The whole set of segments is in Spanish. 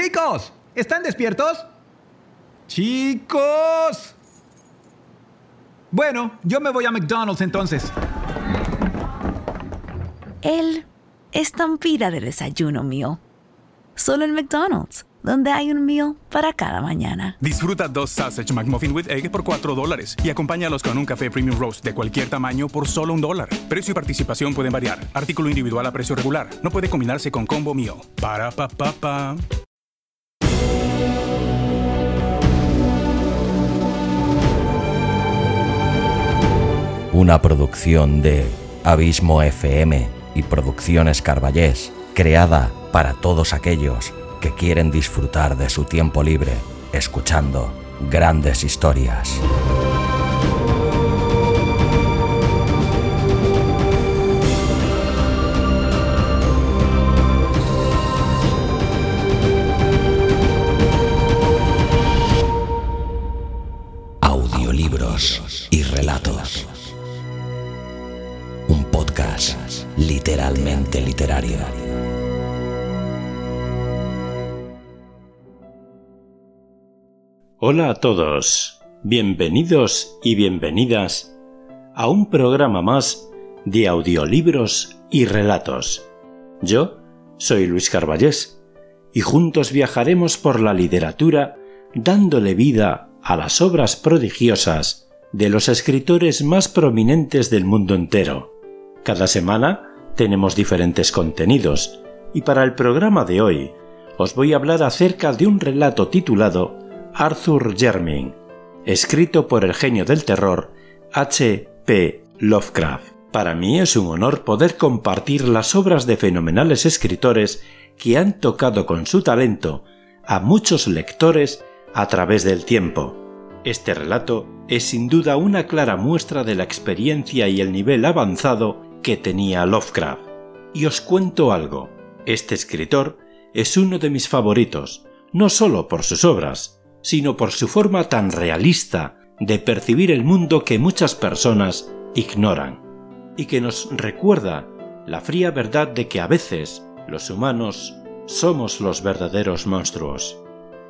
Chicos, ¿están despiertos? Chicos. Bueno, yo me voy a McDonald's entonces. El estampida de desayuno mío. Solo en McDonald's, donde hay un meal para cada mañana. Disfruta dos Sausage McMuffin with Egg por 4 dólares y acompáñalos con un café Premium Roast de cualquier tamaño por solo un dólar. Precio y participación pueden variar. Artículo individual a precio regular. No puede combinarse con combo meal. Para pa pa pa. Una producción de Abismo FM y Producciones Carballés, creada para todos aquellos que quieren disfrutar de su tiempo libre escuchando grandes historias. Audiolibros y relatos. Literalmente literario. Hola a todos, bienvenidos y bienvenidas a un programa más de audiolibros y relatos. Yo soy Luis Carballés y juntos viajaremos por la literatura dándole vida a las obras prodigiosas de los escritores más prominentes del mundo entero. Cada semana tenemos diferentes contenidos y para el programa de hoy os voy a hablar acerca de un relato titulado Arthur Jermyn, escrito por el genio del terror H. P. Lovecraft. Para mí es un honor poder compartir las obras de fenomenales escritores que han tocado con su talento a muchos lectores a través del tiempo. Este relato es sin duda una clara muestra de la experiencia y el nivel avanzado que tenía Lovecraft. Y os cuento algo. Este escritor es uno de mis favoritos, no solo por sus obras, sino por su forma tan realista de percibir el mundo que muchas personas ignoran, y que nos recuerda la fría verdad de que a veces los humanos somos los verdaderos monstruos.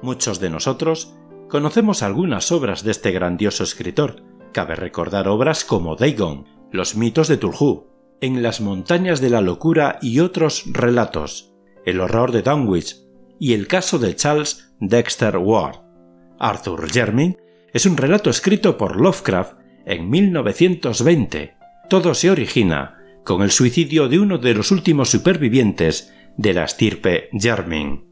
Muchos de nosotros conocemos algunas obras de este grandioso escritor. Cabe recordar obras como Dagon, Los mitos de Tulhu, En las montañas de la locura y otros relatos, El horror de Dunwich y el caso de Charles Dexter Ward. Arthur Jermyn es un relato escrito por Lovecraft en 1920. Todo se origina con el suicidio de uno de los últimos supervivientes de la estirpe Jermyn,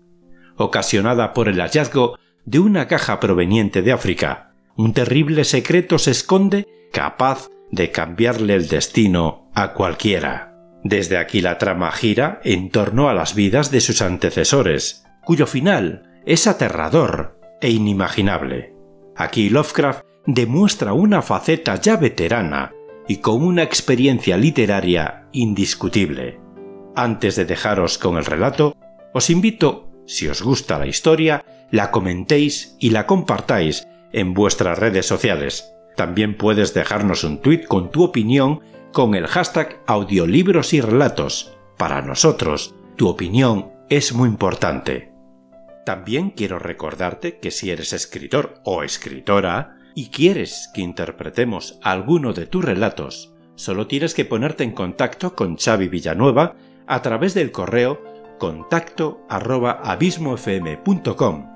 ocasionada por el hallazgo de una caja proveniente de África. Un terrible secreto se esconde capaz de cambiarle el destino a cualquiera. Desde aquí la trama gira en torno a las vidas de sus antecesores, cuyo final es aterrador e inimaginable. Aquí Lovecraft demuestra una faceta ya veterana y con una experiencia literaria indiscutible. Antes de dejaros con el relato, os invito, si os gusta la historia, la comentéis y la compartáis en vuestras redes sociales. También puedes dejarnos un tweet con tu opinión con el hashtag audiolibros y relatos. Para nosotros, tu opinión es muy importante. También quiero recordarte que si eres escritor o escritora y quieres que interpretemos alguno de tus relatos, solo tienes que ponerte en contacto con Xavi Villanueva a través del correo contacto abismofm.com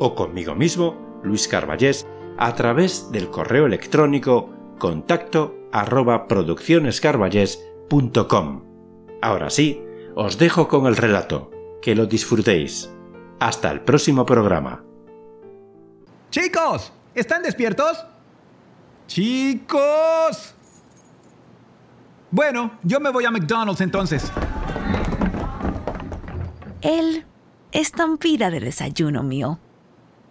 o conmigo mismo, Luis Carballés, a través del correo electrónico contacto arroba produccionescarballés.com. Ahora sí, os dejo con el relato. Que lo disfrutéis. Hasta el próximo programa. Chicos, ¿están despiertos? Chicos. Bueno, yo me voy a McDonald's entonces. El estampida de desayuno mío.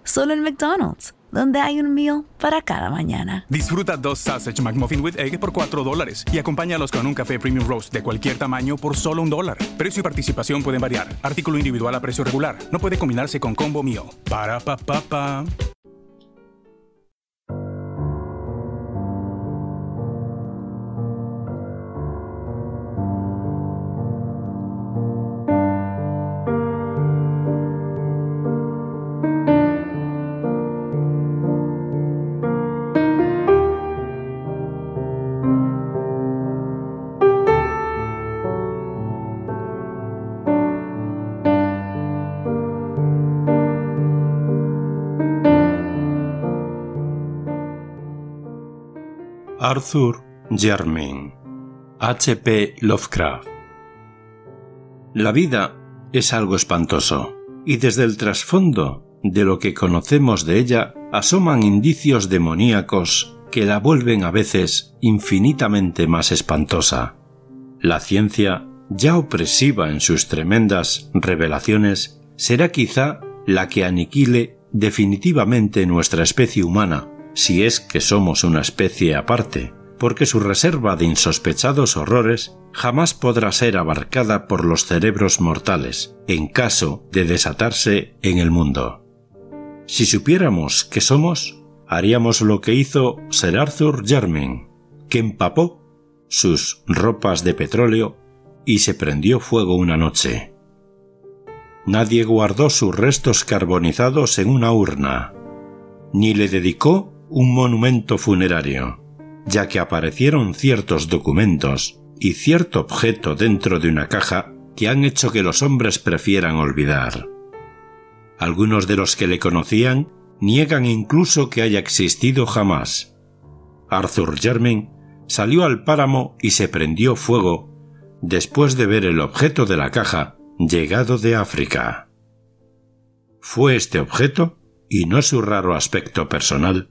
Solo en McDonald's, donde hay un meal para cada mañana. Disfruta dos Sausage McMuffin with Egg por 4 dólares y acompáñalos con un café Premium Roast de cualquier tamaño por solo un dólar. Precio y participación pueden variar. Artículo individual a precio regular. No puede combinarse con combo meal. Para pa pa pa. Arthur Jermyn H.P. Lovecraft La vida es algo espantoso, y desde el trasfondo de lo que conocemos de ella asoman indicios demoníacos que la vuelven a veces infinitamente más espantosa. La ciencia, ya opresiva en sus tremendas revelaciones, será quizá la que aniquile definitivamente nuestra especie humana, si es que somos una especie aparte, porque su reserva de insospechados horrores jamás podrá ser abarcada por los cerebros mortales, en caso de desatarse en el mundo. Si supiéramos qué somos, haríamos lo que hizo Sir Arthur Jermyn, que empapó sus ropas de petróleo y se prendió fuego una noche. Nadie guardó sus restos carbonizados en una urna, ni le dedicó un monumento funerario, ya que aparecieron ciertos documentos y cierto objeto dentro de una caja que han hecho que los hombres prefieran olvidar. Algunos de los que le conocían niegan incluso que haya existido jamás. Arthur Jermyn salió al páramo y se prendió fuego después de ver el objeto de la caja llegado de África. Fue este objeto, y no su raro aspecto personal,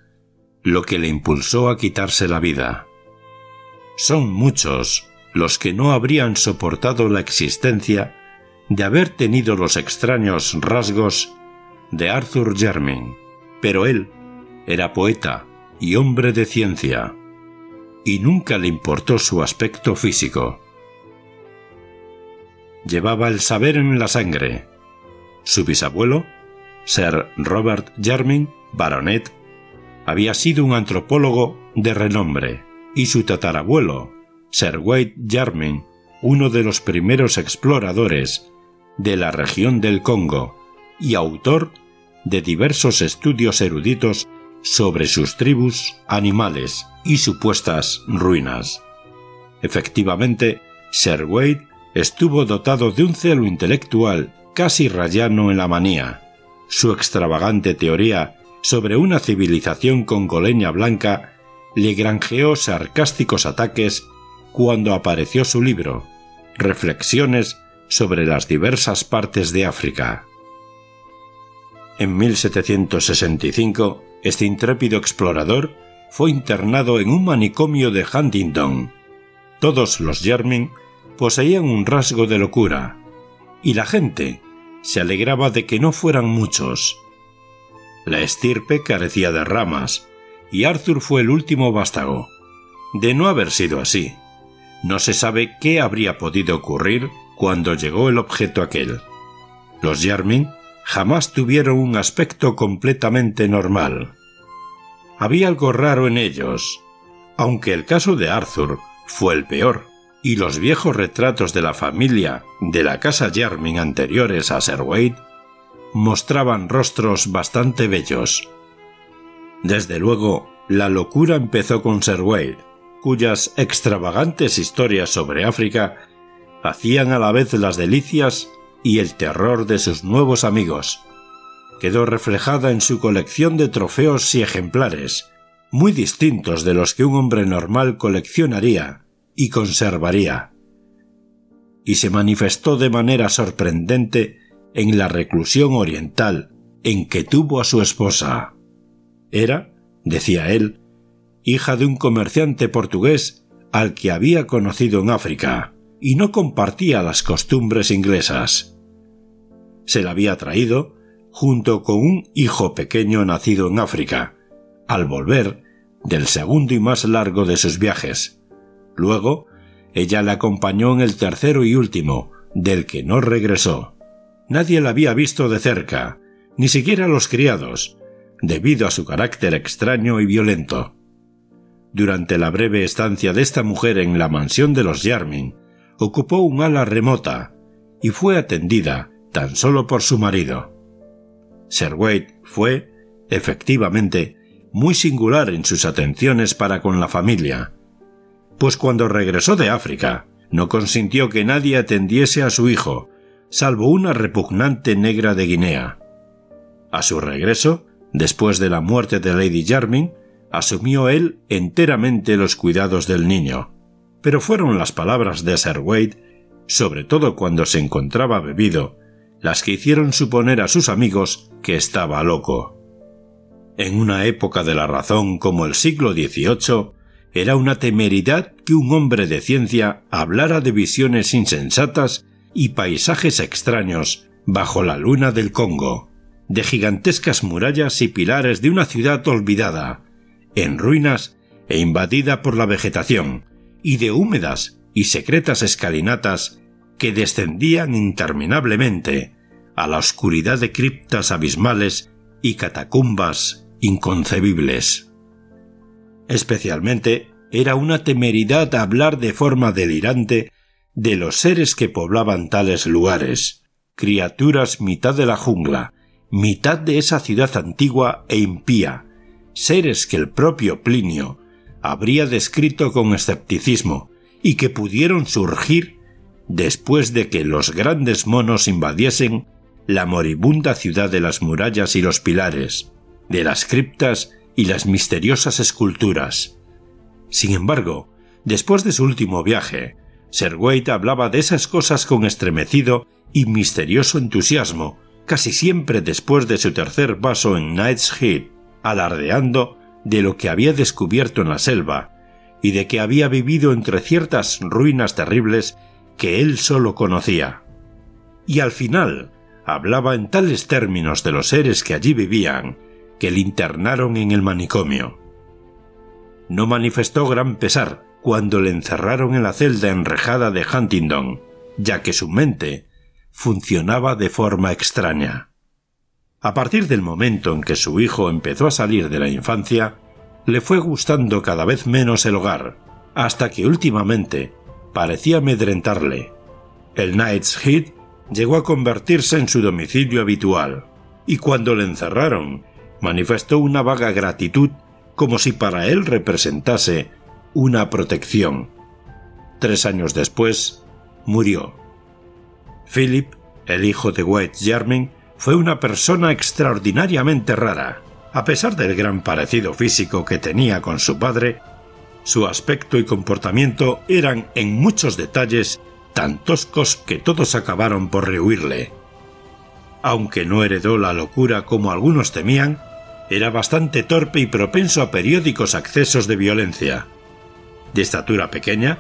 lo que le impulsó a quitarse la vida. Son muchos los que no habrían soportado la existencia de haber tenido los extraños rasgos de Arthur Jermyn, pero él era poeta y hombre de ciencia, y nunca le importó su aspecto físico. Llevaba el saber en la sangre. Su bisabuelo, Sir Robert Jermyn, baronet, había sido un antropólogo de renombre, y su tatarabuelo, Sir Wade Jermyn, uno de los primeros exploradores de la región del Congo y autor de diversos estudios eruditos sobre sus tribus, animales y supuestas ruinas. Efectivamente, Sir Wade estuvo dotado de un celo intelectual casi rayano en la manía. Su extravagante teoría sobre una civilización congoleña blanca le granjeó sarcásticos ataques cuando apareció su libro, Reflexiones sobre las diversas partes de África. En 1765, este intrépido explorador fue internado en un manicomio de Huntingdon. Todos los Jermyn poseían un rasgo de locura, y la gente se alegraba de que no fueran muchos. La estirpe carecía de ramas, y Arthur fue el último vástago. De no haber sido así, no se sabe qué habría podido ocurrir cuando llegó el objeto aquel. Los Yarmin jamás tuvieron un aspecto completamente normal. Había algo raro en ellos, aunque el caso de Arthur fue el peor, y los viejos retratos de la familia de la casa Yarmin anteriores a Sir Wade mostraban rostros bastante bellos. Desde luego, la locura empezó con Sir cuyas extravagantes historias sobre África hacían a la vez las delicias y el terror de sus nuevos amigos. Quedó reflejada en su colección de trofeos y ejemplares, muy distintos de los que un hombre normal coleccionaría y conservaría. Y se manifestó de manera sorprendente en la reclusión oriental en que tuvo a su esposa. Era, decía él, hija de un comerciante portugués al que había conocido en África, y no compartía las costumbres inglesas. Se la había traído junto con un hijo pequeño nacido en África, al volver del segundo y más largo de sus viajes. Luego, ella le acompañó en el tercero y último, del que no regresó. Nadie la había visto de cerca, ni siquiera los criados, debido a su carácter extraño y violento. Durante la breve estancia de esta mujer en la mansión de los Yarmin, ocupó un ala remota y fue atendida tan solo por su marido. Sir Wade fue, efectivamente, muy singular en sus atenciones para con la familia, pues cuando regresó de África, no consintió que nadie atendiese a su hijo, salvo una repugnante negra de Guinea. A su regreso, después de la muerte de Lady Jarmin, asumió él enteramente los cuidados del niño. Pero fueron las palabras de Sir Wade, sobre todo cuando se encontraba bebido, las que hicieron suponer a sus amigos que estaba loco. En una época de la razón como el siglo XVIII, era una temeridad que un hombre de ciencia hablara de visiones insensatas y paisajes extraños bajo la luna del Congo, de gigantescas murallas y pilares de una ciudad olvidada, en ruinas e invadida por la vegetación, y de húmedas y secretas escalinatas que descendían interminablemente a la oscuridad de criptas abismales y catacumbas inconcebibles. Especialmente era una temeridad hablar de forma delirante de los seres que poblaban tales lugares, criaturas mitad de la jungla, mitad de esa ciudad antigua e impía, seres que el propio Plinio habría descrito con escepticismo y que pudieron surgir después de que los grandes monos invadiesen la moribunda ciudad de las murallas y los pilares, de las criptas y las misteriosas esculturas. Sin embargo, después de su último viaje, Wade hablaba de esas cosas con estremecido y misterioso entusiasmo, casi siempre después de su tercer vaso en Knight's Head, alardeando de lo que había descubierto en la selva y de que había vivido entre ciertas ruinas terribles que él solo conocía. Y al final hablaba en tales términos de los seres que allí vivían, que le internaron en el manicomio. No manifestó gran pesar cuando le encerraron en la celda enrejada de Huntingdon, ya que su mente funcionaba de forma extraña. A partir del momento en que su hijo empezó a salir de la infancia, le fue gustando cada vez menos el hogar, hasta que últimamente parecía amedrentarle. El Knight's Head llegó a convertirse en su domicilio habitual, y cuando le encerraron manifestó una vaga gratitud como si para él representase una protección. Tres años después, murió. Philip, el hijo de White Jermyn, fue una persona extraordinariamente rara. A pesar del gran parecido físico que tenía con su padre, su aspecto y comportamiento eran en muchos detalles tan toscos que todos acabaron por rehuirle. Aunque no heredó la locura como algunos temían, era bastante torpe y propenso a periódicos accesos de violencia. De estatura pequeña,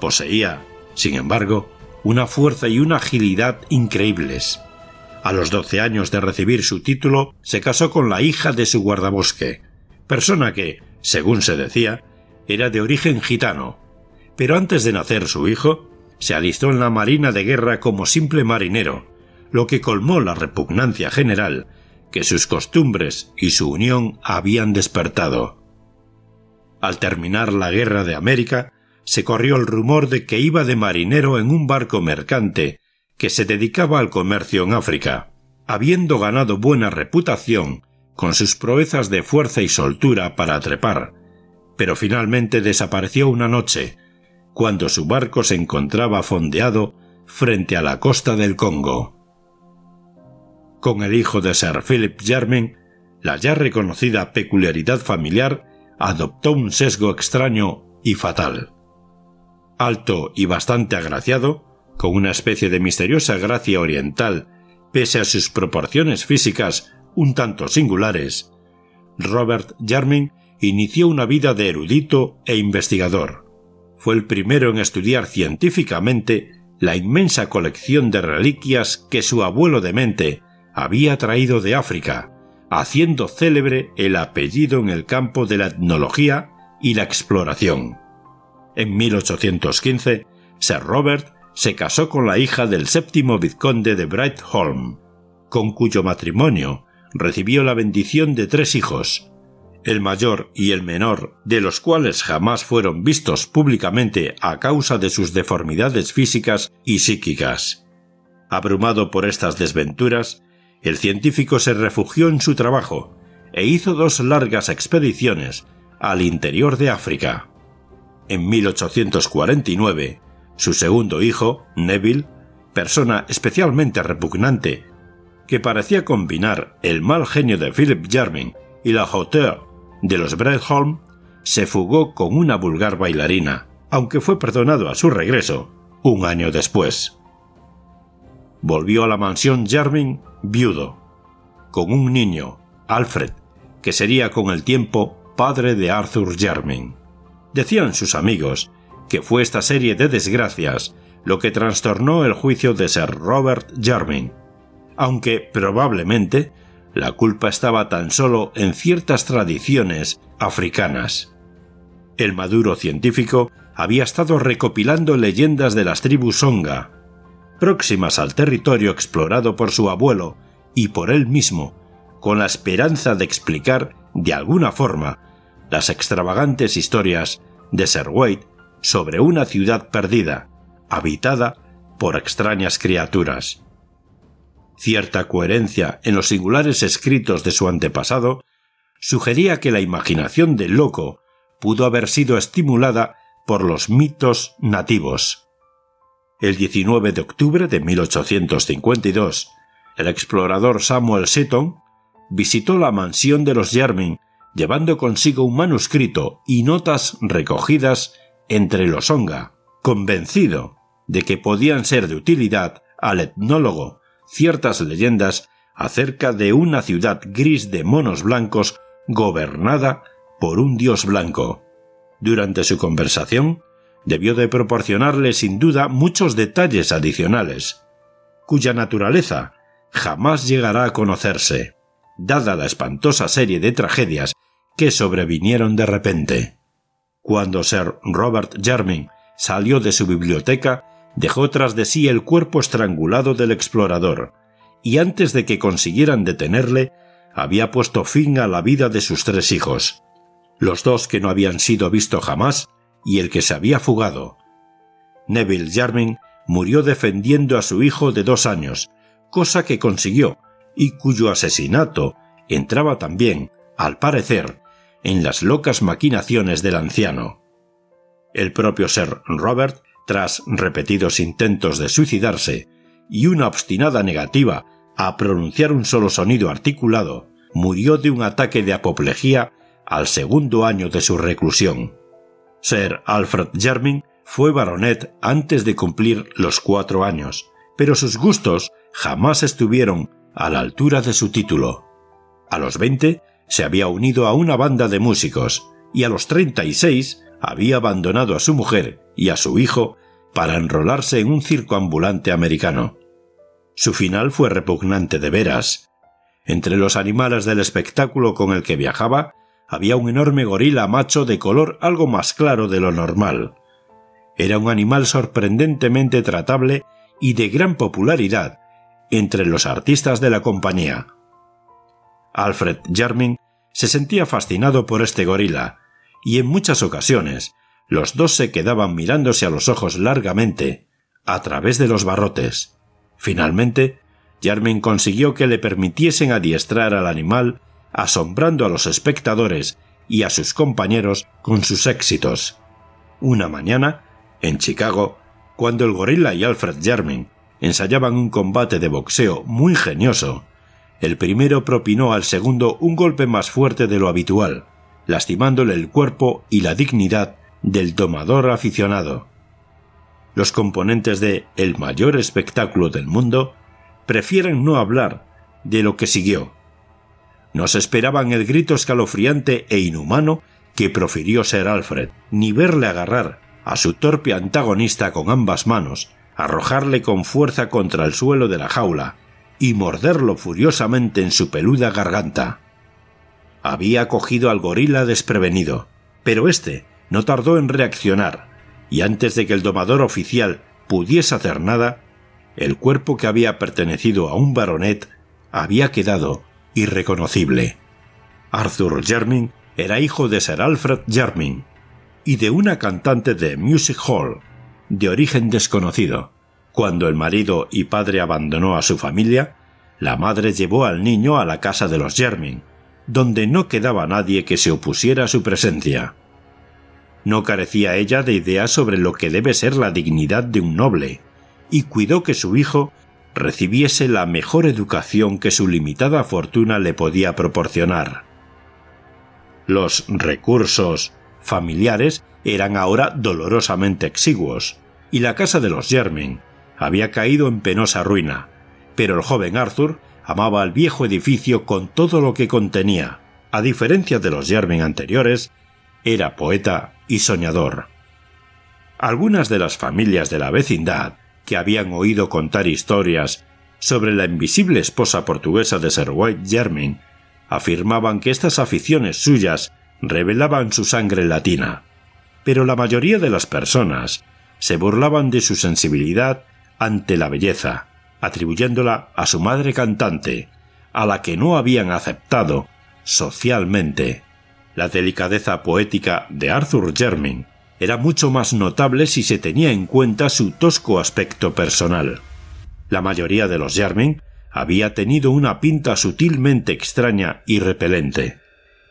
poseía, sin embargo, una fuerza y una agilidad increíbles. A los doce años de recibir su título, se casó con la hija de su guardabosque, persona que, según se decía, era de origen gitano. Pero antes de nacer su hijo, se alistó en la Marina de Guerra como simple marinero, lo que colmó la repugnancia general que sus costumbres y su unión habían despertado. Al terminar la Guerra de América, se corrió el rumor de que iba de marinero en un barco mercante que se dedicaba al comercio en África, habiendo ganado buena reputación con sus proezas de fuerza y soltura para trepar, pero finalmente desapareció una noche, cuando su barco se encontraba fondeado frente a la costa del Congo. Con el hijo de Sir Philip Jermyn, la ya reconocida peculiaridad familiar adoptó un sesgo extraño y fatal. Alto y bastante agraciado, con una especie de misteriosa gracia oriental, pese a sus proporciones físicas un tanto singulares, Robert Jermyn inició una vida de erudito e investigador. Fue el primero en estudiar científicamente la inmensa colección de reliquias que su abuelo demente había traído de África, haciendo célebre el apellido en el campo de la etnología y la exploración. En 1815, Sir Robert se casó con la hija del séptimo vizconde de Brightholm, con cuyo matrimonio recibió la bendición de tres hijos, el mayor y el menor, de los cuales jamás fueron vistos públicamente a causa de sus deformidades físicas y psíquicas. Abrumado por estas desventuras, el científico se refugió en su trabajo e hizo dos largas expediciones al interior de África. En 1849, su segundo hijo, Neville, persona especialmente repugnante, que parecía combinar el mal genio de Philip Jermyn y la hauteur de los Bredholm, se fugó con una vulgar bailarina, aunque fue perdonado a su regreso un año después. Volvió a la mansión Jermyn viudo, con un niño, Alfred, que sería con el tiempo padre de Arthur Jermyn. Decían sus amigos que fue esta serie de desgracias lo que trastornó el juicio de Sir Robert Jermyn, aunque probablemente la culpa estaba tan solo en ciertas tradiciones africanas. El maduro científico había estado recopilando leyendas de las tribus Songa, próximas al territorio explorado por su abuelo y por él mismo, con la esperanza de explicar, de alguna forma, las extravagantes historias de Sir Wade sobre una ciudad perdida, habitada por extrañas criaturas. Cierta coherencia en los singulares escritos de su antepasado sugería que la imaginación del loco pudo haber sido estimulada por los mitos nativos. El 19 de octubre de 1852, el explorador Samuel Seton visitó la mansión de los Jermyn llevando consigo un manuscrito y notas recogidas entre los Onga, convencido de que podían ser de utilidad al etnólogo ciertas leyendas acerca de una ciudad gris de monos blancos gobernada por un dios blanco. Durante su conversación, debió de proporcionarle sin duda muchos detalles adicionales, cuya naturaleza jamás llegará a conocerse, dada la espantosa serie de tragedias que sobrevinieron de repente. Cuando Sir Robert Jermyn salió de su biblioteca, dejó tras de sí el cuerpo estrangulado del explorador, y antes de que consiguieran detenerle, había puesto fin a la vida de sus tres hijos, los dos que no habían sido visto jamás y el que se había fugado. Neville Jermyn murió defendiendo a su hijo de dos años, cosa que consiguió, y cuyo asesinato entraba también, al parecer, en las locas maquinaciones del anciano. El propio Sir Robert, tras repetidos intentos de suicidarse y una obstinada negativa a pronunciar un solo sonido articulado, murió de un ataque de apoplejía al segundo año de su reclusión. Sir Alfred Jermyn fue baronet antes de cumplir los cuatro años, pero sus gustos jamás estuvieron a la altura de su título. A los veinte se había unido a una banda de músicos y a los 36 había abandonado a su mujer y a su hijo para enrolarse en un circo ambulante americano. Su final fue repugnante de veras. Entre los animales del espectáculo con el que viajaba había un enorme gorila macho de color algo más claro de lo normal. Era un animal sorprendentemente tratable y de gran popularidad entre los artistas de la compañía. Alfred Jermyn se sentía fascinado por este gorila, y en muchas ocasiones los dos se quedaban mirándose a los ojos largamente, a través de los barrotes. Finalmente, Jermyn consiguió que le permitiesen adiestrar al animal, asombrando a los espectadores y a sus compañeros con sus éxitos. Una mañana, en Chicago, cuando el gorila y Alfred Jermyn ensayaban un combate de boxeo muy ingenioso, el primero propinó al segundo un golpe más fuerte de lo habitual, lastimándole el cuerpo y la dignidad del domador aficionado. Los componentes de el mayor espectáculo del mundo prefieren no hablar de lo que siguió. No se esperaban el grito escalofriante e inhumano que profirió Sir Alfred, ni verle agarrar a su torpe antagonista con ambas manos, arrojarle con fuerza contra el suelo de la jaula y morderlo furiosamente en su peluda garganta. Había cogido al gorila desprevenido, pero éste no tardó en reaccionar, y antes de que el domador oficial pudiese hacer nada, el cuerpo que había pertenecido a un baronet había quedado irreconocible. Arthur Jermyn era hijo de Sir Alfred Jermyn y de una cantante de Music Hall, de origen desconocido. Cuando el marido y padre abandonó a su familia, la madre llevó al niño a la casa de los Jermyn, donde no quedaba nadie que se opusiera a su presencia. No carecía ella de ideas sobre lo que debe ser la dignidad de un noble, y cuidó que su hijo recibiese la mejor educación que su limitada fortuna le podía proporcionar. Los recursos familiares eran ahora dolorosamente exiguos, y la casa de los Jermyn había caído en penosa ruina, pero el joven Arthur amaba al viejo edificio con todo lo que contenía. A diferencia de los Jermyn anteriores, era poeta y soñador. Algunas de las familias de la vecindad, que habían oído contar historias sobre la invisible esposa portuguesa de Sir White Jermyn, afirmaban que estas aficiones suyas revelaban su sangre latina. Pero la mayoría de las personas se burlaban de su sensibilidad ante la belleza, atribuyéndola a su madre cantante, a la que no habían aceptado socialmente. La delicadeza poética de Arthur Jermyn era mucho más notable si se tenía en cuenta su tosco aspecto personal. La mayoría de los Jermyn había tenido una pinta sutilmente extraña y repelente.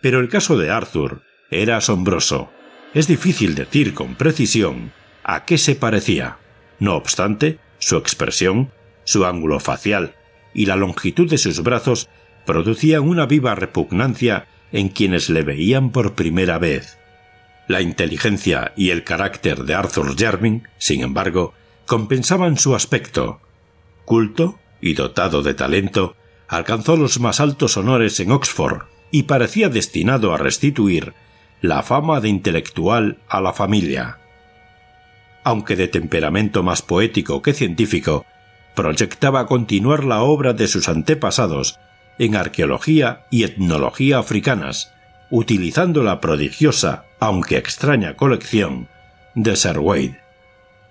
Pero el caso de Arthur era asombroso. Es difícil decir con precisión a qué se parecía. No obstante, su expresión, su ángulo facial y la longitud de sus brazos producían una viva repugnancia en quienes le veían por primera vez. La inteligencia y el carácter de Arthur Jermyn, sin embargo, compensaban su aspecto. Culto y dotado de talento, alcanzó los más altos honores en Oxford y parecía destinado a restituir la fama de intelectual a la familia. Aunque de temperamento más poético que científico, proyectaba continuar la obra de sus antepasados en arqueología y etnología africanas, utilizando la prodigiosa, aunque extraña colección de Sir Wade.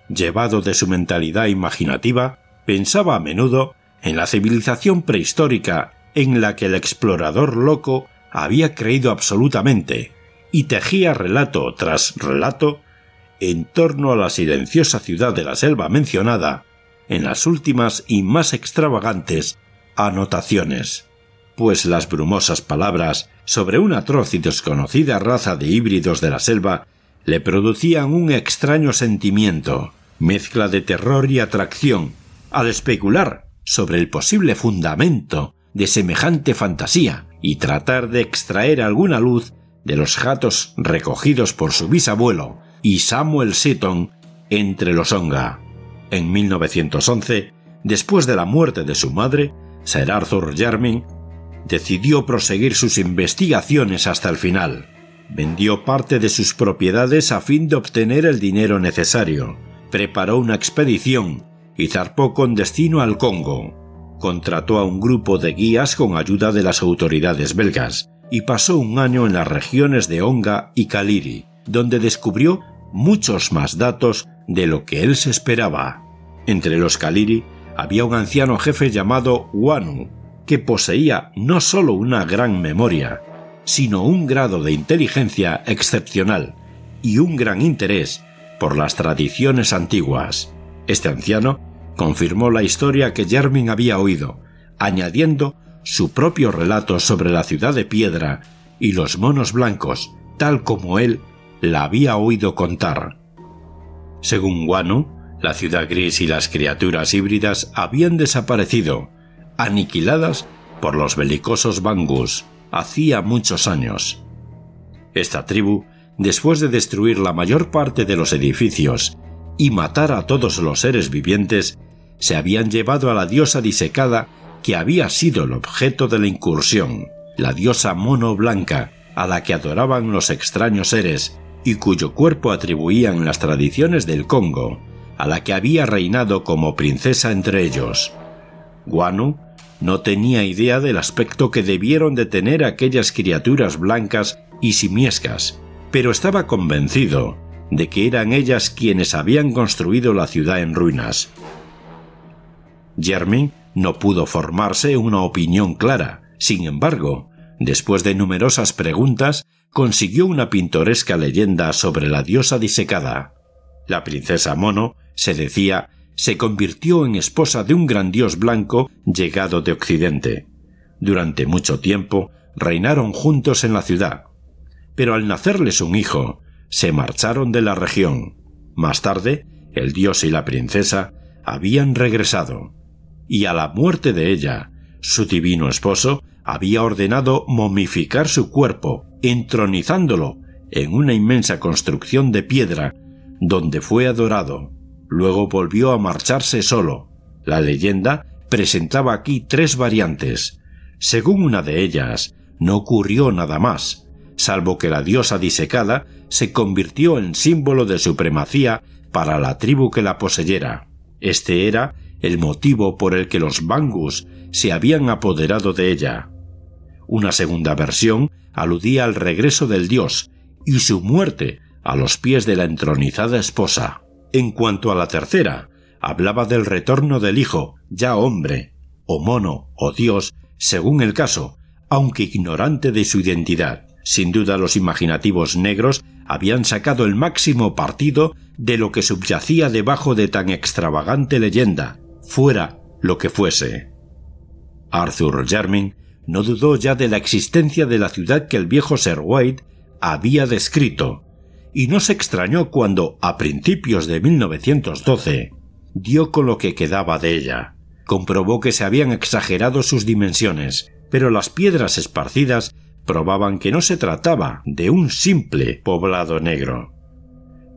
Llevado de su mentalidad imaginativa, pensaba a menudo en la civilización prehistórica en la que el explorador loco había creído absolutamente, y tejía relato tras relato en torno a la silenciosa ciudad de la selva mencionada en las últimas y más extravagantes anotaciones, pues las brumosas palabras sobre una atroz y desconocida raza de híbridos de la selva le producían un extraño sentimiento, mezcla de terror y atracción, al especular sobre el posible fundamento de semejante fantasía y tratar de extraer alguna luz de los gatos recogidos por su bisabuelo y Samuel Seaton entre los Onga. En 1911, después de la muerte de su madre, Sir Arthur Jermyn decidió proseguir sus investigaciones hasta el final. Vendió parte de sus propiedades a fin de obtener el dinero necesario, preparó una expedición y zarpó con destino al Congo. Contrató a un grupo de guías con ayuda de las autoridades belgas y pasó un año en las regiones de Onga y Kaliri, donde descubrió muchos más datos de lo que él se esperaba. Entre los Kaliri había un anciano jefe llamado Wanu, que poseía no solo una gran memoria, sino un grado de inteligencia excepcional y un gran interés por las tradiciones antiguas. Este anciano confirmó la historia que Jermin había oído, añadiendo su propio relato sobre la ciudad de piedra y los monos blancos, tal como él la había oído contar. Según Wanu, la ciudad gris y las criaturas híbridas habían desaparecido, aniquiladas por los belicosos Bangus, hacía muchos años. Esta tribu, después de destruir la mayor parte de los edificios y matar a todos los seres vivientes, se habían llevado a la diosa disecada que había sido el objeto de la incursión, la diosa mono blanca, a la que adoraban los extraños seres y cuyo cuerpo atribuían las tradiciones del Congo, a la que había reinado como princesa entre ellos. Guanu no tenía idea del aspecto que debieron de tener aquellas criaturas blancas y simiescas, pero estaba convencido de que eran ellas quienes habían construido la ciudad en ruinas. Jermin no pudo formarse una opinión clara. Sin embargo, después de numerosas preguntas, consiguió una pintoresca leyenda sobre la diosa disecada. La princesa Mono, se decía, se convirtió en esposa de un gran dios blanco llegado de Occidente. Durante mucho tiempo reinaron juntos en la ciudad. Pero al nacerles un hijo, se marcharon de la región. Más tarde, el dios y la princesa habían regresado, y a la muerte de ella, Su divino esposo había ordenado momificar su cuerpo, entronizándolo en una inmensa construcción de piedra, donde fue adorado. Luego volvió a marcharse solo. La leyenda presentaba aquí tres variantes. Según una de ellas, no ocurrió nada más, salvo que la diosa disecada se convirtió en símbolo de supremacía para la tribu que la poseyera. Este era el motivo por el que los Bangus se habían apoderado de ella. Una segunda versión aludía al regreso del dios y su muerte a los pies de la entronizada esposa. En cuanto a la tercera, hablaba del retorno del hijo, ya hombre, o mono, o dios, según el caso, aunque ignorante de su identidad. Sin duda los imaginativos negros habían sacado el máximo partido de lo que subyacía debajo de tan extravagante leyenda, fuera lo que fuese. Arthur Jermyn no dudó ya de la existencia de la ciudad que el viejo Sir Wade había descrito, y no se extrañó cuando, a principios de 1912, dio con lo que quedaba de ella. Comprobó que se habían exagerado sus dimensiones, pero las piedras esparcidas probaban que no se trataba de un simple poblado negro.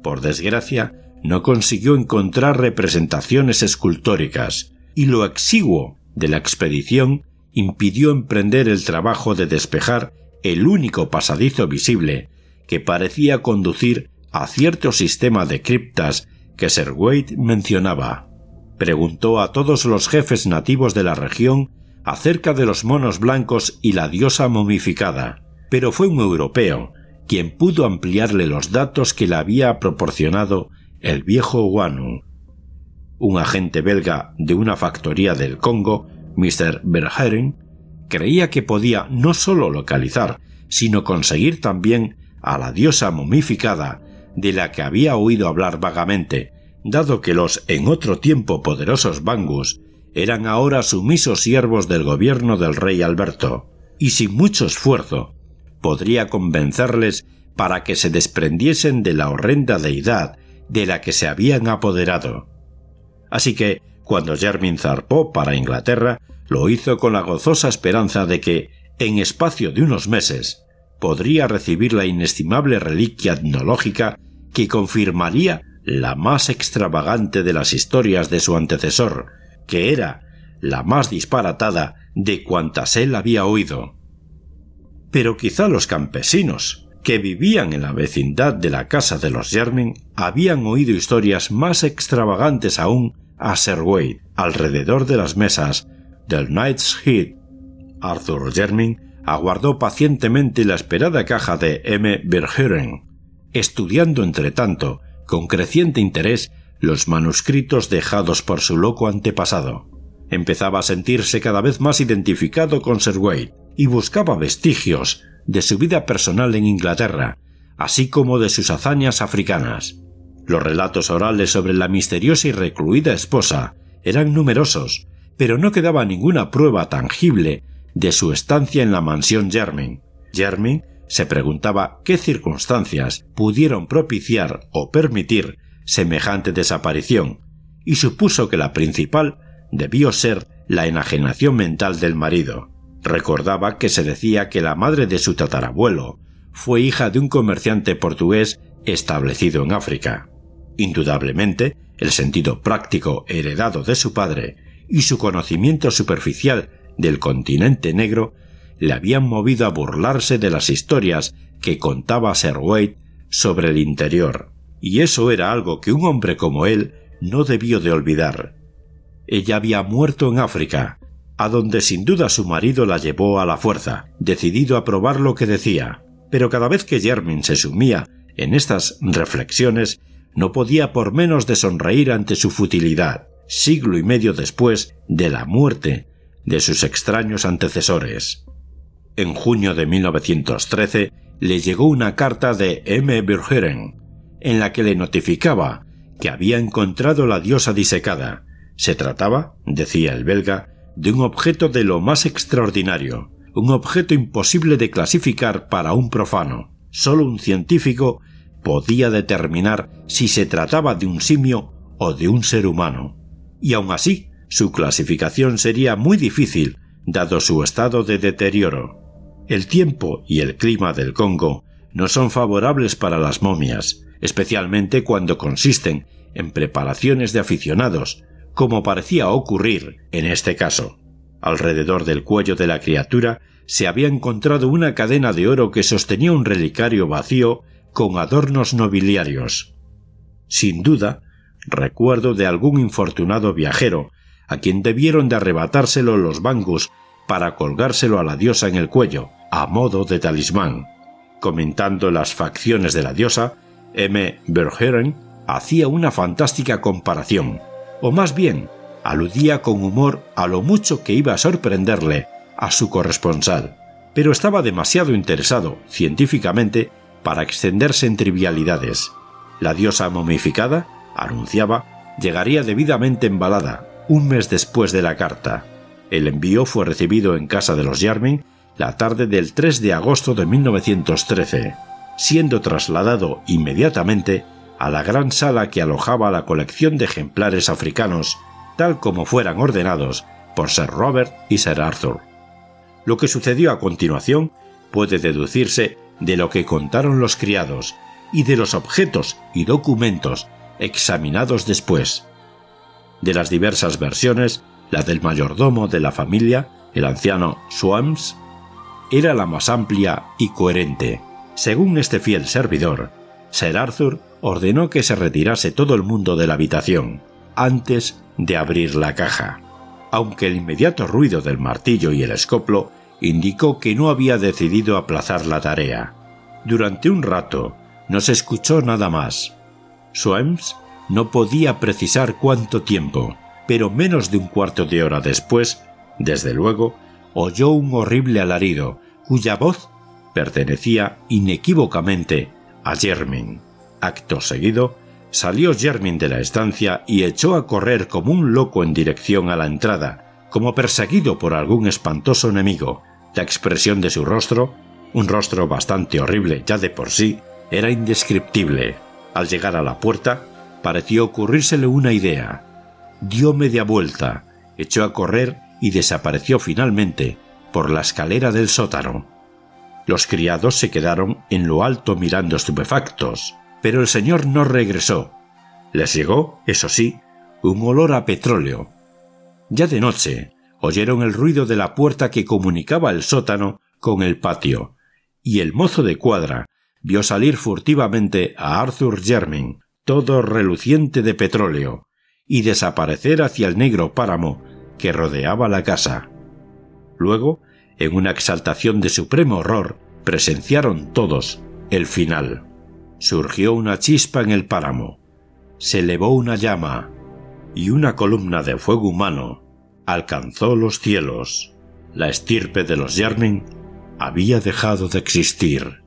Por desgracia, no consiguió encontrar representaciones escultóricas, y lo exiguo de la expedición impidió emprender el trabajo de despejar el único pasadizo visible que parecía conducir a cierto sistema de criptas que Sir Wade mencionaba. Preguntó a todos los jefes nativos de la región acerca de los monos blancos y la diosa momificada, pero fue un europeo quien pudo ampliarle los datos que le había proporcionado el viejo Wanu. Un agente belga de una factoría del Congo, Mr. Verheren, creía que podía no solo localizar, sino conseguir también a la diosa momificada de la que había oído hablar vagamente, dado que los en otro tiempo poderosos Bangus eran ahora sumisos siervos del gobierno del rey Alberto, y sin mucho esfuerzo podría convencerles para que se desprendiesen de la horrenda deidad de la que se habían apoderado. Así que, cuando Jermin zarpó para Inglaterra, lo hizo con la gozosa esperanza de que, en espacio de unos meses, podría recibir la inestimable reliquia etnológica que confirmaría la más extravagante de las historias de su antecesor, que era la más disparatada de cuantas él había oído. Pero quizá los campesinos, que vivían en la vecindad de la casa de los Jermyn, habían oído historias más extravagantes aún a Sir Wade alrededor de las mesas del Knight's Head. Arthur Jermyn aguardó pacientemente la esperada caja de M. Verheuren, estudiando entre tanto, con creciente interés, los manuscritos dejados por su loco antepasado. Empezaba a sentirse cada vez más identificado con Sir y buscaba vestigios de su vida personal en Inglaterra, así como de sus hazañas africanas. Los relatos orales sobre la misteriosa y recluida esposa eran numerosos, pero no quedaba ninguna prueba tangible de su estancia en la mansión Jermyn. Jermyn se preguntaba qué circunstancias pudieron propiciar o permitir semejante desaparición, y supuso que la principal debió ser la enajenación mental del marido. Recordaba que se decía que la madre de su tatarabuelo fue hija de un comerciante portugués establecido en África. Indudablemente, el sentido práctico heredado de su padre y su conocimiento superficial del continente negro le habían movido a burlarse de las historias que contaba Sir Wade sobre el interior y eso era algo que un hombre como él no debió de olvidar. Ella había muerto en África, a donde sin duda su marido la llevó a la fuerza, decidido a probar lo que decía. Pero cada vez que Jermin se sumía en estas reflexiones, no podía por menos de sonreír ante su futilidad, siglo y medio después de la muerte de sus extraños antecesores. En junio de 1913 le llegó una carta de M. Burgeren, en la que le notificaba que había encontrado la diosa disecada. Se trataba, decía el belga, de un objeto de lo más extraordinario, un objeto imposible de clasificar para un profano. Solo un científico podía determinar si se trataba de un simio o de un ser humano. Y aun así, su clasificación sería muy difícil, dado su estado de deterioro. El tiempo y el clima del Congo no son favorables para las momias, especialmente cuando consisten en preparaciones de aficionados, como parecía ocurrir en este caso. Alrededor del cuello de la criatura se había encontrado una cadena de oro que sostenía un relicario vacío con adornos nobiliarios. Sin duda, recuerdo de algún infortunado viajero, a quien debieron de arrebatárselo los bangus para colgárselo a la diosa en el cuello, a modo de talismán. Comentando las facciones de la diosa, M. Bergeren hacía una fantástica comparación, o más bien, aludía con humor a lo mucho que iba a sorprenderle a su corresponsal, pero estaba demasiado interesado, científicamente, para extenderse en trivialidades. La diosa momificada, anunciaba, llegaría debidamente embalada, un mes después de la carta. El envío fue recibido en casa de los Yarmin la tarde del 3 de agosto de 1913, siendo trasladado inmediatamente a la gran sala que alojaba la colección de ejemplares africanos, tal como fueran ordenados por Sir Robert y Sir Arthur. Lo que sucedió a continuación puede deducirse de lo que contaron los criados y de los objetos y documentos examinados después. De las diversas versiones, la del mayordomo de la familia, el anciano Swams, era la más amplia y coherente. Según este fiel servidor, Sir Arthur ordenó que se retirase todo el mundo de la habitación antes de abrir la caja, aunque el inmediato ruido del martillo y el escoplo indicó que no había decidido aplazar la tarea. Durante un rato no se escuchó nada más. Swames no podía precisar cuánto tiempo, pero menos de un cuarto de hora después, desde luego, oyó un horrible alarido, cuya voz pertenecía inequívocamente a Jermin. Acto seguido, salió Jermin de la estancia y echó a correr como un loco en dirección a la entrada, como perseguido por algún espantoso enemigo. La expresión de su rostro, un rostro bastante horrible ya de por sí, era indescriptible. Al llegar a la puerta, pareció ocurrírsele una idea. Dio media vuelta, echó a correr y desapareció finalmente por la escalera del sótano. Los criados se quedaron en lo alto mirando estupefactos, pero el señor no regresó. Les llegó, eso sí, un olor a petróleo. Ya de noche, oyeron el ruido de la puerta que comunicaba el sótano con el patio, y el mozo de cuadra vio salir furtivamente a Arthur Jermyn, todo reluciente de petróleo, y desaparecer hacia el negro páramo que rodeaba la casa. Luego, en una exaltación de supremo horror, presenciaron todos el final. Surgió una chispa en el páramo, se elevó una llama, y una columna de fuego humano alcanzó los cielos. La estirpe de los Yarmin había dejado de existir.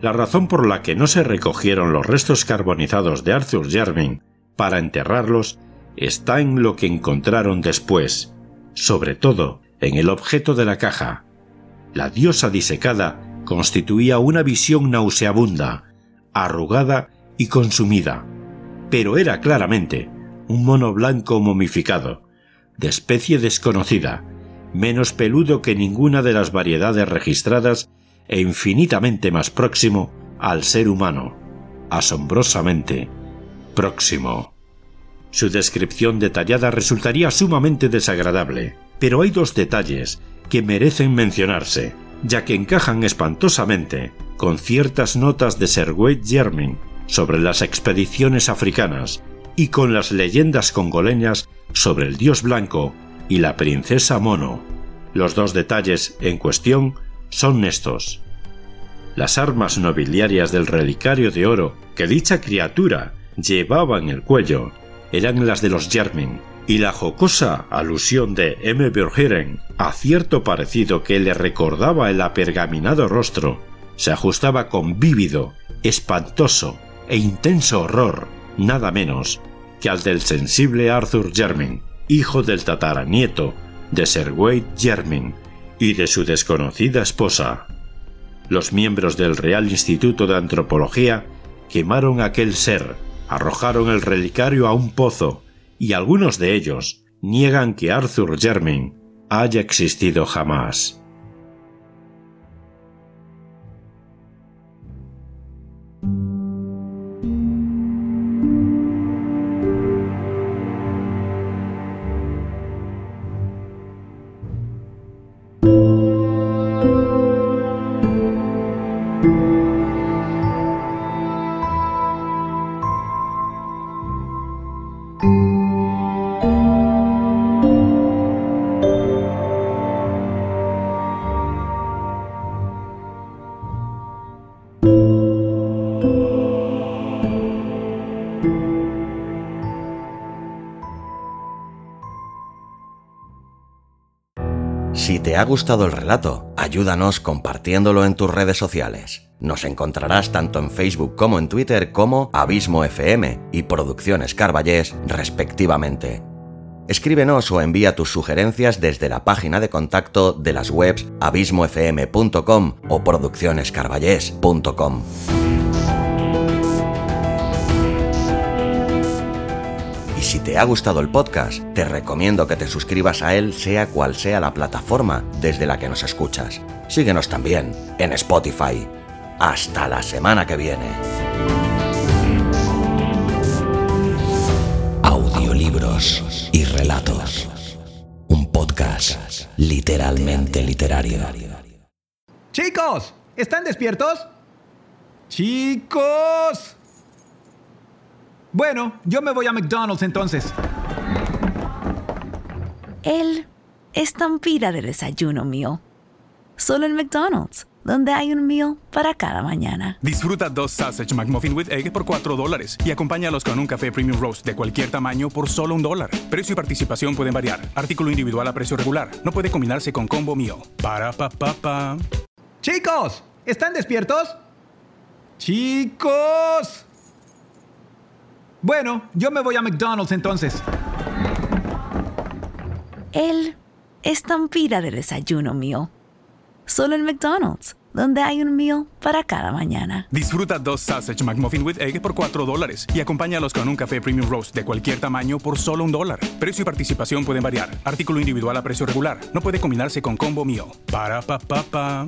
La razón por la que no se recogieron los restos carbonizados de Arthur Jermyn para enterrarlos está en lo que encontraron después, sobre todo en el objeto de la caja. La diosa disecada constituía una visión nauseabunda, arrugada y consumida, pero era claramente un mono blanco momificado, de especie desconocida, menos peludo que ninguna de las variedades registradas e infinitamente más próximo al ser humano, asombrosamente próximo. Su descripción detallada resultaría sumamente desagradable, pero hay dos detalles que merecen mencionarse, ya que encajan espantosamente con ciertas notas de Sir Wade Jermyn sobre las expediciones africanas y con las leyendas congoleñas sobre el dios blanco y la princesa mono. Los dos detalles en cuestión son estos. Las armas nobiliarias del relicario de oro que dicha criatura llevaba en el cuello eran las de los Jermin, y la jocosa alusión de M. Bergeren a cierto parecido que le recordaba el apergaminado rostro se ajustaba con vívido, espantoso e intenso horror, nada menos que al del sensible Arthur Jermin, hijo del tataranieto de Sir Wade Jermin y de su desconocida esposa. Los miembros del Real Instituto de Antropología quemaron aquel ser, arrojaron el relicario a un pozo, y algunos de ellos, niegan que Arthur Jermyn haya existido jamás. Te ha gustado el relato, ayúdanos compartiéndolo en tus redes sociales. Nos encontrarás tanto en Facebook como en Twitter como Abismo FM y Producciones Carballés, respectivamente. Escríbenos o envía tus sugerencias desde la página de contacto de las webs abismofm.com o produccionescarballés.com. si te ha gustado el podcast, te recomiendo que te suscribas a él sea cual sea la plataforma desde la que nos escuchas. Síguenos también en Spotify. Hasta la semana que viene. Audiolibros y relatos. Un podcast literalmente literario. Chicos, ¿están despiertos? Chicos. Bueno, yo me voy a McDonald's entonces. Él es tan pira de desayuno mío. Solo en McDonald's, donde hay un meal para cada mañana. Disfruta dos Sausage McMuffin with Egg por 4 dólares y acompáñalos con un café Premium Roast de cualquier tamaño por solo un dólar. Precio y participación pueden variar. Artículo individual a precio regular. No puede combinarse con combo meal. Para pa pa pa. Chicos, ¿están despiertos? Chicos. Bueno, yo me voy a McDonald's entonces. Él es tan pira de desayuno mío. Solo en McDonald's, donde hay un meal para cada mañana. Disfruta dos Sausage McMuffin with Egg por 4 dólares y acompáñalos con un café Premium Roast de cualquier tamaño por solo un dólar. Precio y participación pueden variar. Artículo individual a precio regular. No puede combinarse con combo meal. Para pa pa pa.